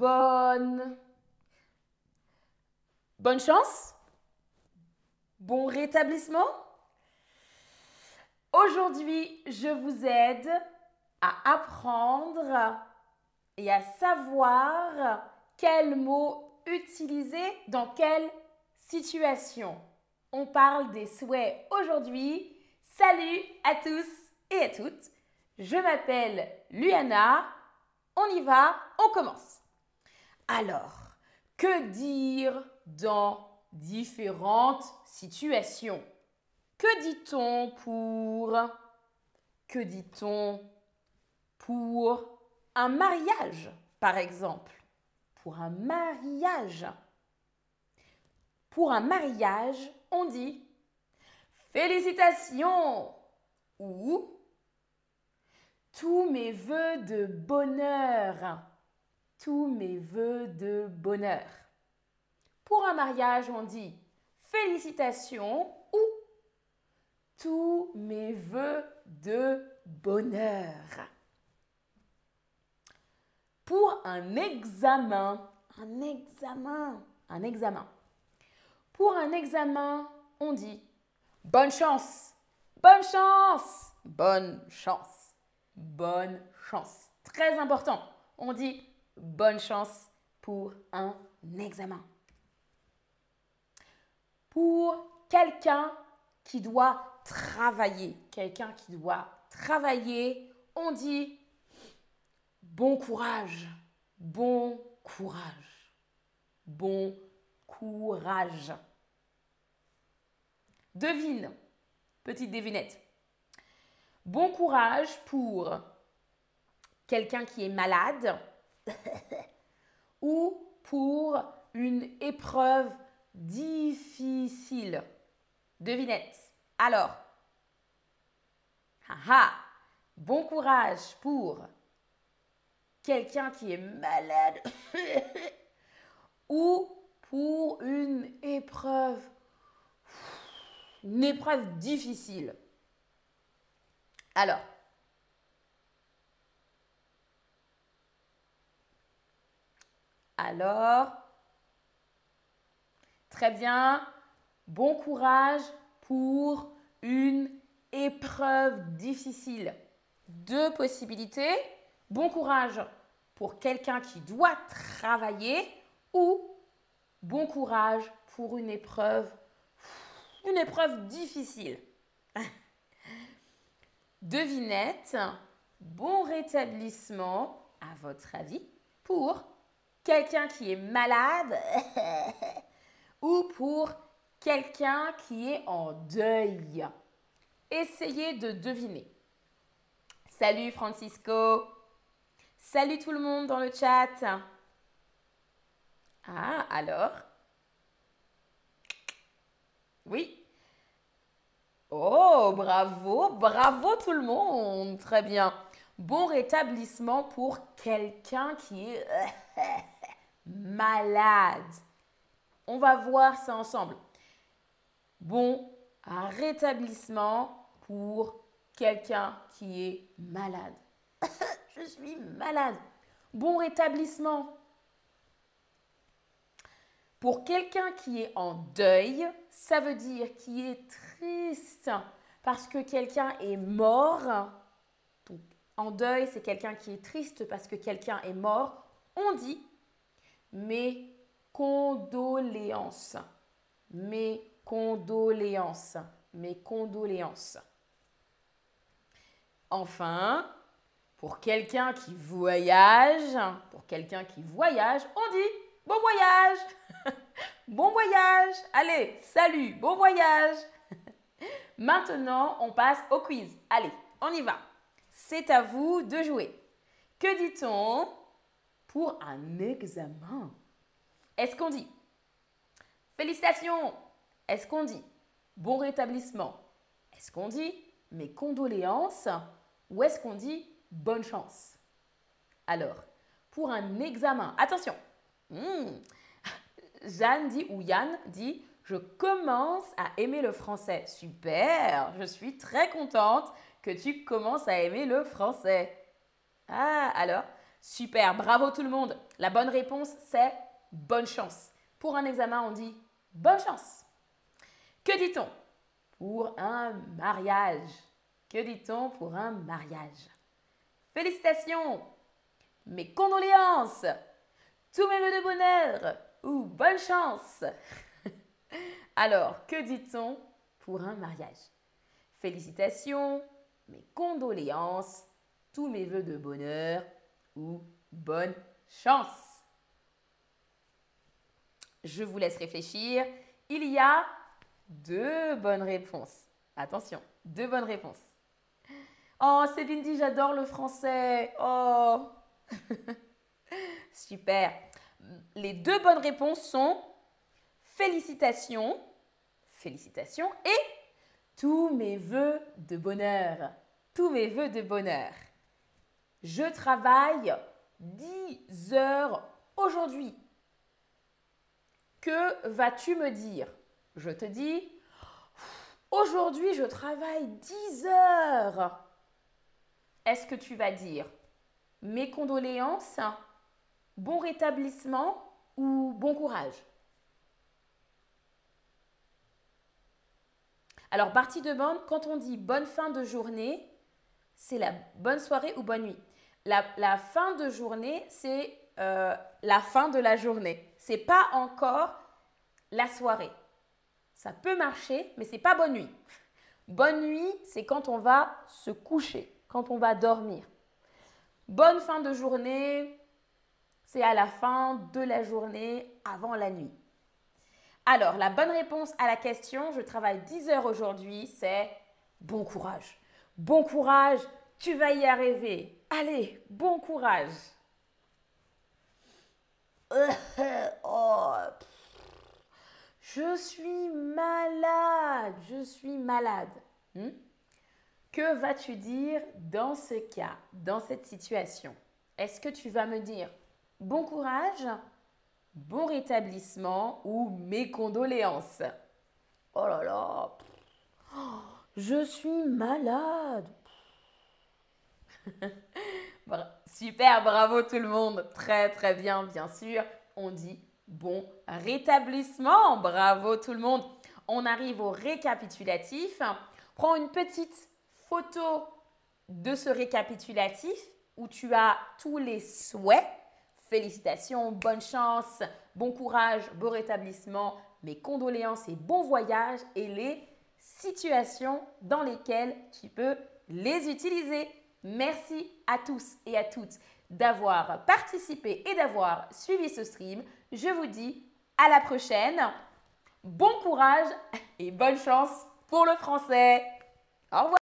bonne... Chance Bon rétablissement Aujourd'hui, je vous aide à apprendre et à savoir quels mots utiliser dans quelle situation. On parle des souhaits aujourd'hui. Salut à tous et à toutes. Je m'appelle Luana. On y va, on commence. Alors, que dire dans différentes situations? Que dit-on pour que dit-on pour un mariage, par exemple? Pour un mariage. Pour un mariage, on dit félicitations ou tous mes voeux de bonheur. Tous mes voeux de bonheur. Pour un mariage, on dit félicitations ou tous mes voeux de bonheur. Pour un examen, un examen, un examen. Pour un examen, on dit bonne chance, bonne chance, bonne chance, bonne chance. Très important, on dit bonne chance pour un examen. Pour quelqu'un qui doit travailler, quelqu'un qui doit travailler, on dit bon courage, bon courage, bon courage. Devine, petite devinette. Bon courage pour quelqu'un qui est malade ou pour une épreuve difficile. Devinette. Alors, haha, bon courage pour quelqu'un qui est malade ou pour une épreuve difficile. Alors, alors, très bien, bon courage pour une épreuve difficile. Deux possibilités. Bon courage pour quelqu'un qui doit travailler ou bon courage pour une épreuve une épreuve difficile. Devinette, bon rétablissement à votre avis pour quelqu'un qui est malade ou pour quelqu'un qui est en deuil. Essayez de deviner. Salut Francisco. Salut tout le monde dans le chat. Ah, alors? Oui. Oh, bravo, bravo tout le monde. Très bien. Bon rétablissement pour quelqu'un qui est malade. On va voir ça ensemble bon rétablissement pour quelqu'un qui est malade. Je suis malade. Bon rétablissement. Pour quelqu'un qui est en deuil, ça veut dire qu'il est triste parce que quelqu'un est mort. en deuil, c'est quelqu'un qui est triste parce que quelqu'un est mort. On dit mes condoléances. Mes condoléances, mes condoléances. Enfin, pour quelqu'un qui voyage, pour quelqu'un qui voyage, on dit bon voyage. bon voyage. Allez, salut, bon voyage. Maintenant, on passe au quiz. Allez, on y va. C'est à vous de jouer. Que dit-on? Pour un examen. Est-ce qu'on dit Félicitations, est-ce qu'on dit bon rétablissement? Est-ce qu'on dit mes condoléances? Ou est-ce qu'on dit bonne chance? Alors, pour un examen, attention. Hmm, Jeanne dit, ou Yann dit, je commence à aimer le français. Super, je suis très contente que tu commences à aimer le français. Ah, alors, Super, bravo tout le monde. La bonne réponse, c'est bonne chance. Pour un examen, on dit bonne chance. Que dit-on pour un mariage? Que dit-on pour un mariage? Félicitations Mes condoléances Tous mes voeux de bonheur ou bonne chance Alors, que dit-on pour un mariage? Félicitations, mes condoléances, tous mes voeux de bonheur ou bonne chance. Je vous laisse réfléchir. Il y a deux bonnes réponses. Attention, deux bonnes réponses. Oh, Céline dit j'adore le français. Oh, super. Les deux bonnes réponses sont félicitations, félicitations et tous mes voeux de bonheur. Tous mes voeux de bonheur. Je travaille 10 heures aujourd'hui. Que vas-tu me dire? Je te dis, aujourd'hui je travaille 10 heures. Est-ce que tu vas dire mes condoléances, bon rétablissement ou bon courage? Alors, partie de bande, quand on dit bonne fin de journée, c'est la bonne soirée ou bonne nuit. La, fin de journée, c'est euh, la fin de la journée. C'est pas encore la soirée. Ça peut marcher, mais c'est pas bonne nuit. Bonne nuit, c'est quand on va se coucher, quand on va dormir. Bonne fin de journée, c'est à la fin de la journée, avant la nuit. Alors, la bonne réponse à la question, je travaille 10 heures aujourd'hui, c'est bon courage. Bon courage, tu vas y arriver. Allez, bon courage. Oh, je suis malade, je suis malade. Hmm? Que vas-tu dire dans ce cas, dans cette situation? Est-ce que tu vas me dire bon courage, bon rétablissement ou mes condoléances? Oh là là, je suis malade. Super, bravo tout le monde. Très très bien, bien sûr. On dit bon rétablissement. Bravo tout le monde. On arrive au récapitulatif. Prends une petite photo de ce récapitulatif où tu as tous les souhaits. Félicitations, bonne chance, bon courage, beau rétablissement, mes condoléances et bon voyage et les situations dans lesquelles tu peux les utiliser. Merci à tous et à toutes d'avoir participé et d'avoir suivi ce stream. Je vous dis à la prochaine. Bon courage et bonne chance pour le français. Au revoir.